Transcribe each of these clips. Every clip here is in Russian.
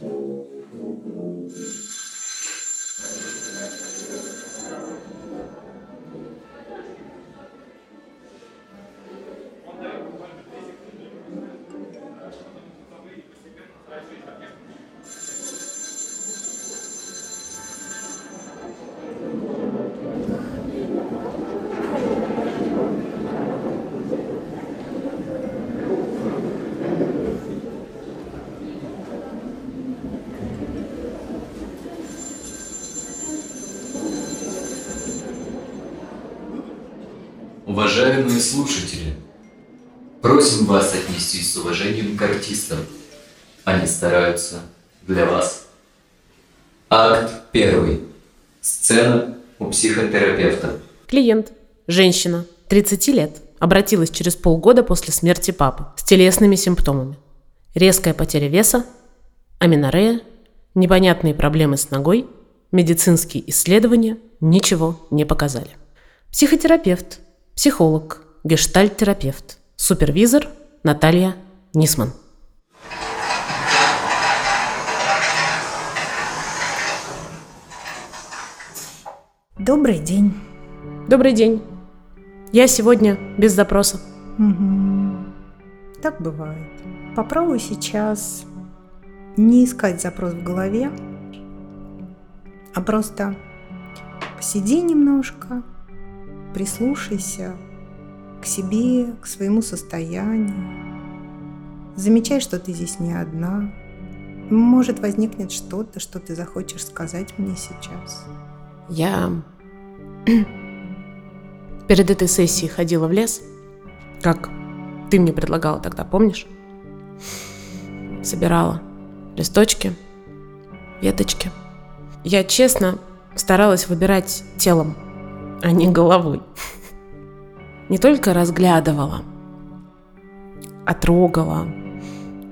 Thank Уважаемые слушатели, просим вас отнестись с уважением к артистам. Они стараются для вас. Акт первый. Сцена у психотерапевта. Клиент. Женщина. 30 лет. Обратилась через полгода после смерти папы с телесными симптомами. Резкая потеря веса, аминорея, непонятные проблемы с ногой, медицинские исследования ничего не показали. Психотерапевт психолог, гештальт-терапевт, супервизор Наталья Нисман. Добрый день. Добрый день. Я сегодня без запроса. Угу. Так бывает. Попробуй сейчас не искать запрос в голове, а просто посиди немножко, Прислушайся к себе, к своему состоянию. Замечай, что ты здесь не одна. Может, возникнет что-то, что ты захочешь сказать мне сейчас. Я перед этой сессией ходила в лес, как ты мне предлагала тогда, помнишь? Собирала листочки, веточки. Я честно старалась выбирать телом а не головой. Не только разглядывала, а трогала,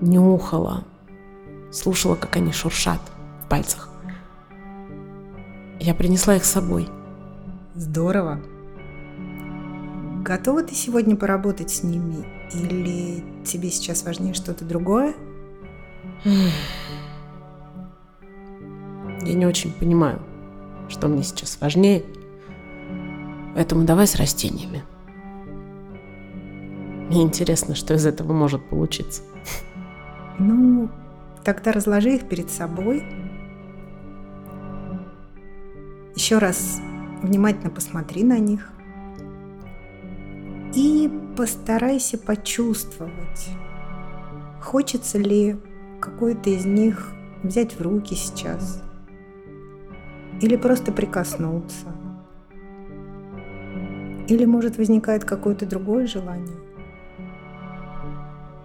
нюхала, слушала, как они шуршат в пальцах. Я принесла их с собой. Здорово. Готова ты сегодня поработать с ними? Или тебе сейчас важнее что-то другое? Я не очень понимаю, что мне сейчас важнее – Поэтому давай с растениями. Мне интересно, что из этого может получиться. Ну, тогда разложи их перед собой. Еще раз внимательно посмотри на них. И постарайся почувствовать, хочется ли какой-то из них взять в руки сейчас. Или просто прикоснуться. Или, может, возникает какое-то другое желание?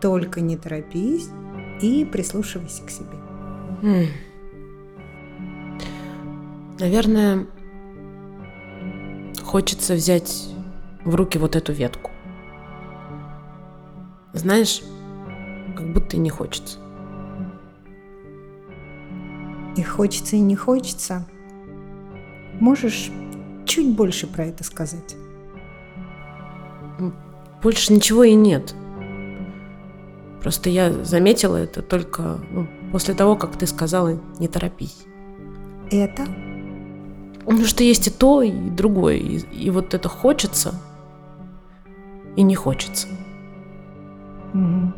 Только не торопись и прислушивайся к себе. Хм. Наверное, хочется взять в руки вот эту ветку. Знаешь, как будто и не хочется. И хочется, и не хочется. Можешь чуть больше про это сказать? Больше ничего и нет. Просто я заметила это только ну, после того, как ты сказала «не торопись». Это? Ну, что есть и то, и другое. И, и вот это хочется и не хочется. Угу.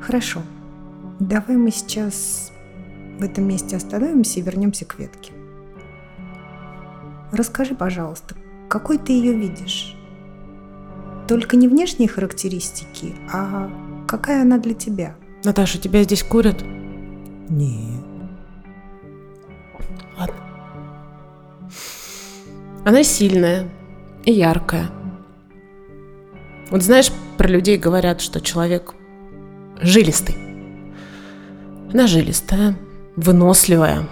Хорошо. Давай мы сейчас в этом месте остановимся и вернемся к ветке. Расскажи, пожалуйста, какой ты ее видишь? Только не внешние характеристики, а какая она для тебя? Наташа, тебя здесь курят? Нет. Ладно. Она сильная и яркая. Вот знаешь, про людей говорят, что человек жилистый. Она жилистая, выносливая,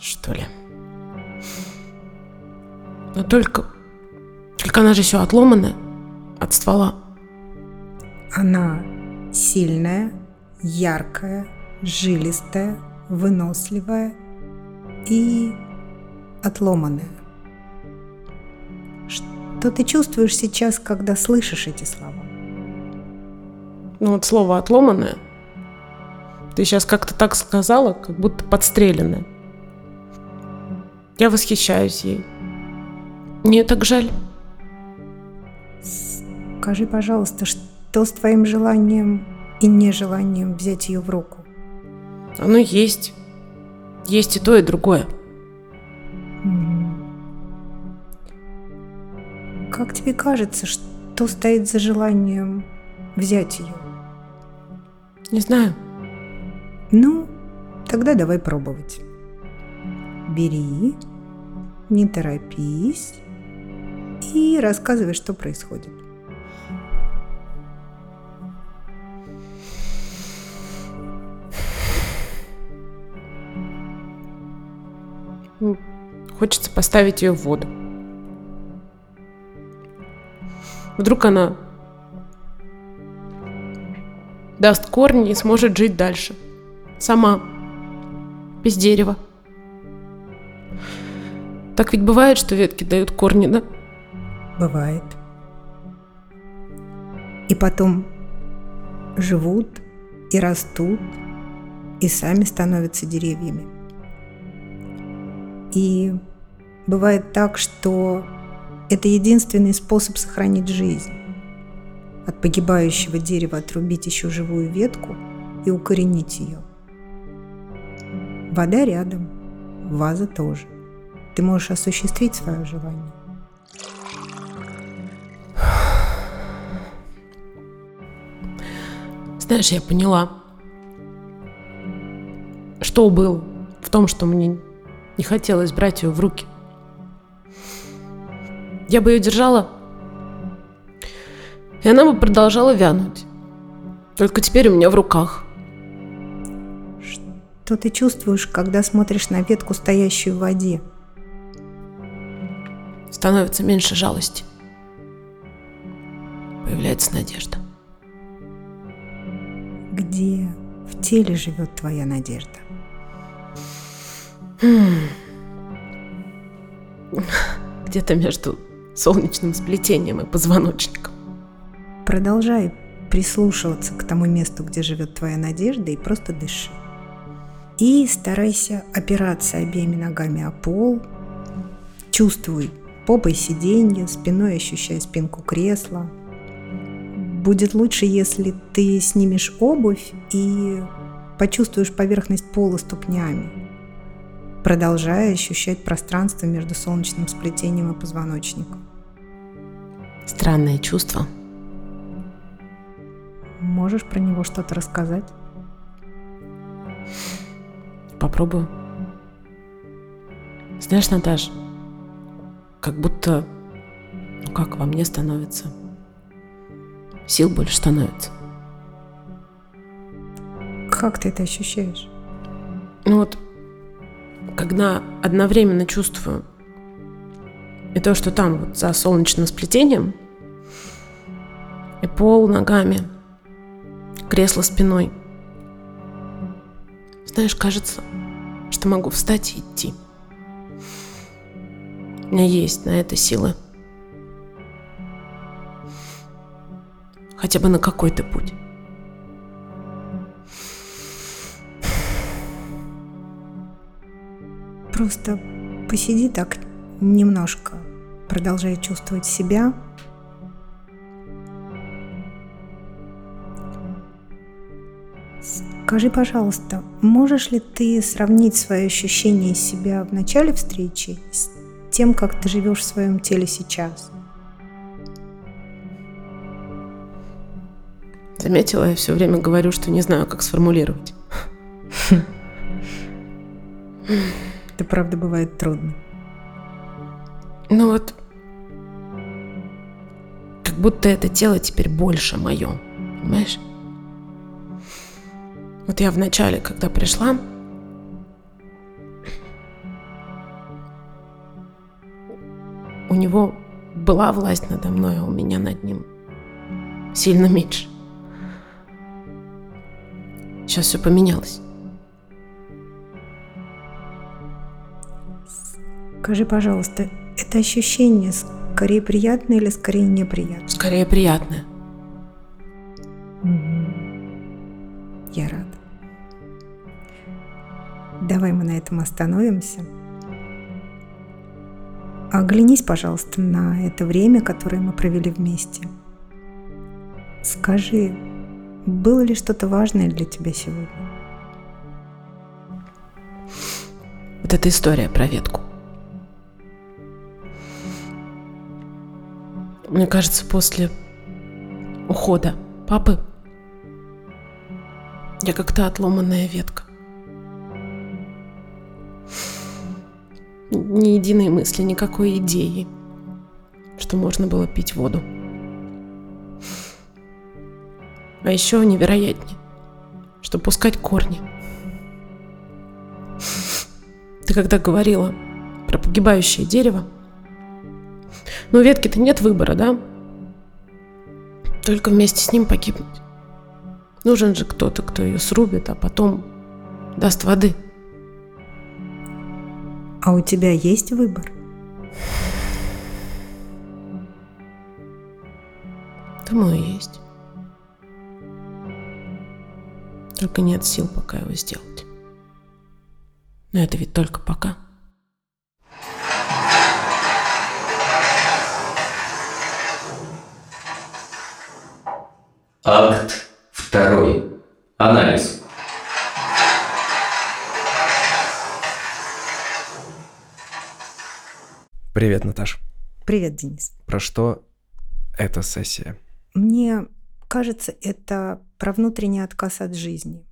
что ли. Но только... Только она же все отломанная от ствола. Она сильная, яркая, жилистая, выносливая и отломанная. Что ты чувствуешь сейчас, когда слышишь эти слова? Ну вот слово «отломанное» Ты сейчас как-то так сказала, как будто подстреленная. Я восхищаюсь ей. Мне так жаль. Скажи, пожалуйста, что с твоим желанием и нежеланием взять ее в руку? Оно есть. Есть и то, и другое. Как тебе кажется, что стоит за желанием взять ее? Не знаю. Ну, тогда давай пробовать. Бери, не торопись и рассказывай, что происходит. Хочется поставить ее в воду. Вдруг она даст корни и сможет жить дальше. Сама. Без дерева. Так ведь бывает, что ветки дают корни, да? Бывает. И потом живут и растут, и сами становятся деревьями. И бывает так, что это единственный способ сохранить жизнь. От погибающего дерева отрубить еще живую ветку и укоренить ее. Вода рядом, ваза тоже. Ты можешь осуществить свое желание. Знаешь, я поняла, что было в том, что мне не хотелось брать ее в руки. Я бы ее держала, и она бы продолжала вянуть. Только теперь у меня в руках. Что ты чувствуешь, когда смотришь на ветку, стоящую в воде? Становится меньше жалости. Появляется надежда. Где в теле живет твоя надежда? Где-то между солнечным сплетением и позвоночником. Продолжай прислушиваться к тому месту, где живет твоя надежда, и просто дыши. И старайся опираться обеими ногами о пол. Чувствуй попой сиденье, спиной ощущай спинку кресла. Будет лучше, если ты снимешь обувь и почувствуешь поверхность пола ступнями, продолжая ощущать пространство между солнечным сплетением и позвоночником. Странное чувство. Можешь про него что-то рассказать? Попробую. Знаешь, Наташ, как будто, ну как во мне становится, сил больше становится. Как ты это ощущаешь? Ну вот, когда одновременно чувствую и то, что там вот за солнечным сплетением, и пол ногами, кресло спиной. Знаешь, кажется, что могу встать и идти. У меня есть на это силы. Хотя бы на какой-то путь. Просто посиди так немножко, продолжай чувствовать себя. Скажи, пожалуйста, можешь ли ты сравнить свои ощущения себя в начале встречи с тем, как ты живешь в своем теле сейчас? Заметила, я все время говорю, что не знаю, как сформулировать. Это правда бывает трудно. Ну вот, как будто это тело теперь больше мое, понимаешь? Вот я вначале, когда пришла, у него была власть надо мной, а у меня над ним сильно меньше. Сейчас все поменялось. Скажи, пожалуйста, это ощущение скорее приятное или скорее неприятное? Скорее приятное. Угу. Я рада. Давай мы на этом остановимся. Оглянись, пожалуйста, на это время, которое мы провели вместе. Скажи, было ли что-то важное для тебя сегодня? Вот эта история про ветку. Мне кажется, после ухода папы я как-то отломанная ветка. Ни единой мысли, никакой идеи, что можно было пить воду. А еще невероятнее, что пускать корни. Ты когда говорила про погибающее дерево, но у ветки-то нет выбора, да? Только вместе с ним погибнуть. Нужен же кто-то, кто ее срубит, а потом даст воды. А у тебя есть выбор? Думаю, есть. Только нет сил пока его сделать. Но это ведь только пока. Привет, Наташ. Привет, Денис. Про что эта сессия? Мне кажется, это про внутренний отказ от жизни.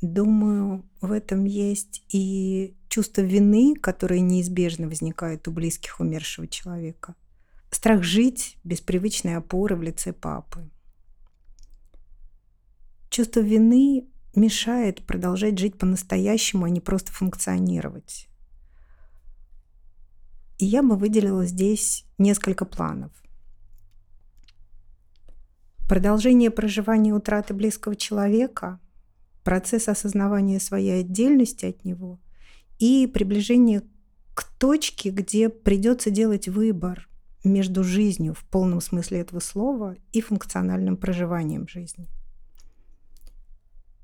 Думаю, в этом есть и чувство вины, которое неизбежно возникает у близких умершего человека. Страх жить без привычной опоры в лице папы. Чувство вины мешает продолжать жить по-настоящему, а не просто функционировать. И я бы выделила здесь несколько планов. Продолжение проживания утраты близкого человека, процесс осознавания своей отдельности от него и приближение к точке, где придется делать выбор между жизнью в полном смысле этого слова и функциональным проживанием жизни.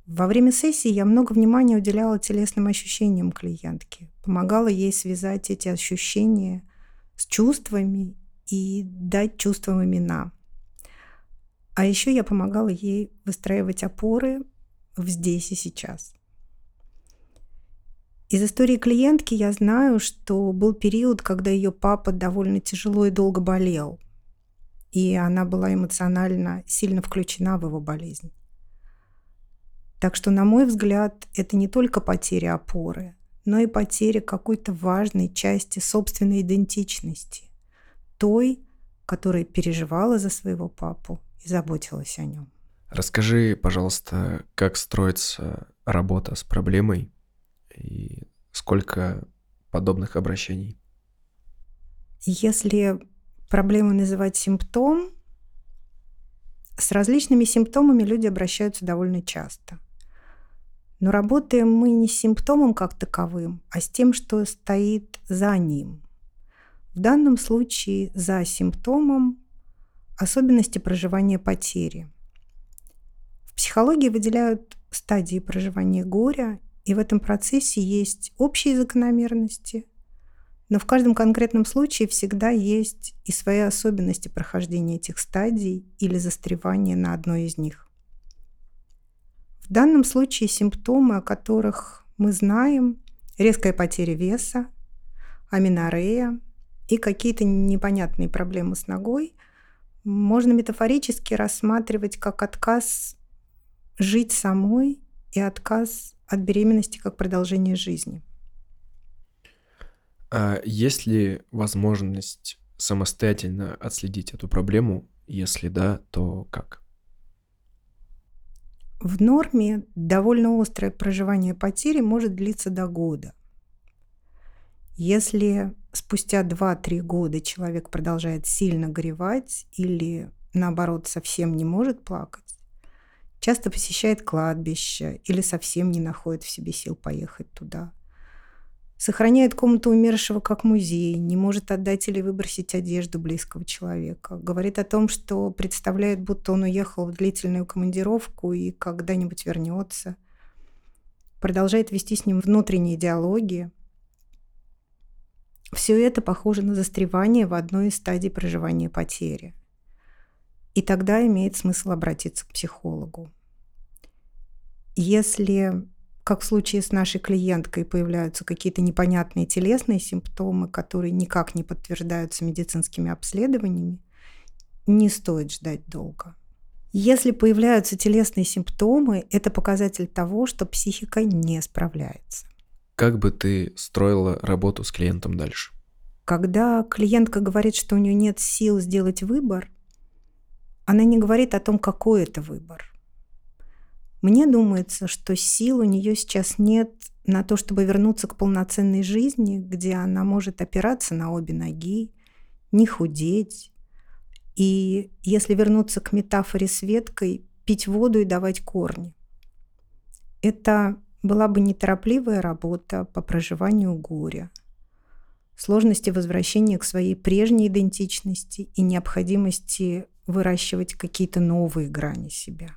Во время сессии я много внимания уделяла телесным ощущениям клиентки, помогала ей связать эти ощущения с чувствами и дать чувствам имена. А еще я помогала ей выстраивать опоры в здесь и сейчас. Из истории клиентки я знаю, что был период, когда ее папа довольно тяжело и долго болел, и она была эмоционально сильно включена в его болезнь. Так что, на мой взгляд, это не только потеря опоры, но и потеря какой-то важной части собственной идентичности, той, которая переживала за своего папу и заботилась о нем. Расскажи, пожалуйста, как строится работа с проблемой и сколько подобных обращений? Если проблему называть симптом, с различными симптомами люди обращаются довольно часто. Но работаем мы не с симптомом как таковым, а с тем, что стоит за ним. В данном случае за симптомом особенности проживания потери. В психологии выделяют стадии проживания горя, и в этом процессе есть общие закономерности, но в каждом конкретном случае всегда есть и свои особенности прохождения этих стадий или застревания на одной из них. В данном случае симптомы, о которых мы знаем, резкая потеря веса, аминорея и какие-то непонятные проблемы с ногой, можно метафорически рассматривать как отказ жить самой и отказ от беременности как продолжение жизни. А есть ли возможность самостоятельно отследить эту проблему? Если да, то как? В норме довольно острое проживание потери может длиться до года. Если спустя 2-3 года человек продолжает сильно горевать или, наоборот, совсем не может плакать, часто посещает кладбище или совсем не находит в себе сил поехать туда – Сохраняет комнату умершего как музей, не может отдать или выбросить одежду близкого человека. Говорит о том, что представляет, будто он уехал в длительную командировку и когда-нибудь вернется. продолжает вести с ним внутренние диалоги. Все это похоже на застревание в одной из стадий проживания потери. И тогда имеет смысл обратиться к психологу. Если, как в случае с нашей клиенткой, появляются какие-то непонятные телесные симптомы, которые никак не подтверждаются медицинскими обследованиями, не стоит ждать долго. Если появляются телесные симптомы, это показатель того, что психика не справляется. Как бы ты строила работу с клиентом дальше? Когда клиентка говорит, что у нее нет сил сделать выбор, она не говорит о том, какой это выбор. Мне думается, что сил у нее сейчас нет на то, чтобы вернуться к полноценной жизни, где она может опираться на обе ноги, не худеть, и если вернуться к метафоре с веткой, пить воду и давать корни. Это была бы неторопливая работа по проживанию горя, сложности возвращения к своей прежней идентичности и необходимости выращивать какие-то новые грани себя.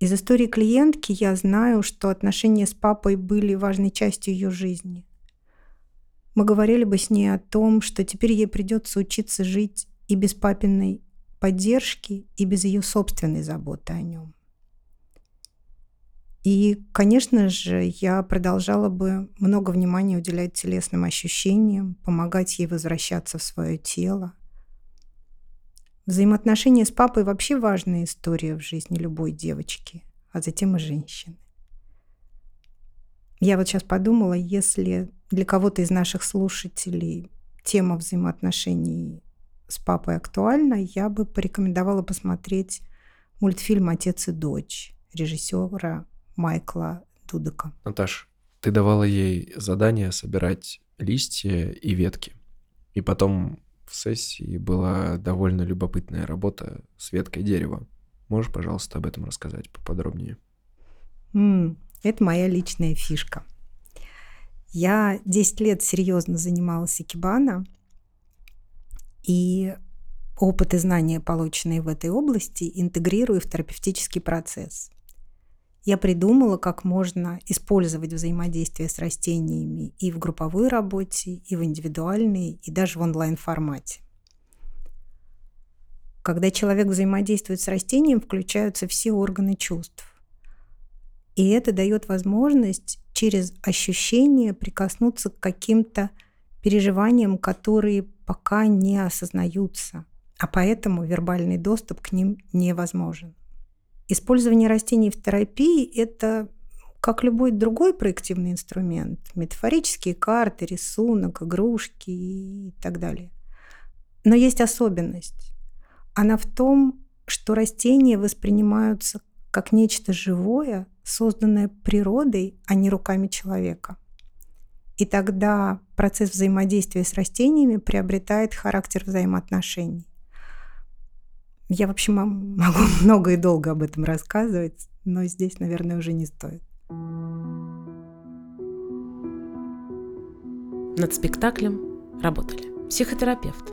Из истории клиентки я знаю, что отношения с папой были важной частью ее жизни мы говорили бы с ней о том, что теперь ей придется учиться жить и без папиной поддержки, и без ее собственной заботы о нем. И, конечно же, я продолжала бы много внимания уделять телесным ощущениям, помогать ей возвращаться в свое тело. Взаимоотношения с папой вообще важная история в жизни любой девочки, а затем и женщины. Я вот сейчас подумала, если для кого-то из наших слушателей тема взаимоотношений с папой актуальна, я бы порекомендовала посмотреть мультфильм «Отец и дочь» режиссера Майкла Дудека. Наташ, ты давала ей задание собирать листья и ветки. И потом в сессии была довольно любопытная работа с веткой дерева. Можешь, пожалуйста, об этом рассказать поподробнее? Mm, это моя личная фишка. Я 10 лет серьезно занималась икебана, и опыт и знания, полученные в этой области, интегрирую в терапевтический процесс. Я придумала, как можно использовать взаимодействие с растениями и в групповой работе, и в индивидуальной, и даже в онлайн-формате. Когда человек взаимодействует с растением, включаются все органы чувств. И это дает возможность через ощущение прикоснуться к каким-то переживаниям, которые пока не осознаются, а поэтому вербальный доступ к ним невозможен. Использование растений в терапии – это как любой другой проективный инструмент. Метафорические карты, рисунок, игрушки и так далее. Но есть особенность. Она в том, что растения воспринимаются как нечто живое, созданное природой, а не руками человека. И тогда процесс взаимодействия с растениями приобретает характер взаимоотношений. Я вообще могу много и долго об этом рассказывать, но здесь, наверное, уже не стоит. Над спектаклем работали психотерапевт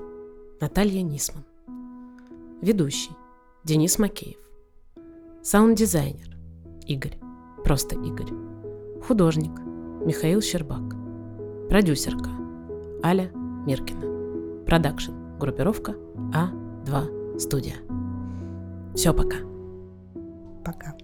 Наталья Нисман, ведущий Денис Макеев, Саунд-дизайнер Игорь, просто Игорь. Художник Михаил Щербак. Продюсерка Аля Миркина. Продакшн. Группировка А2 Студия. Все, пока. Пока.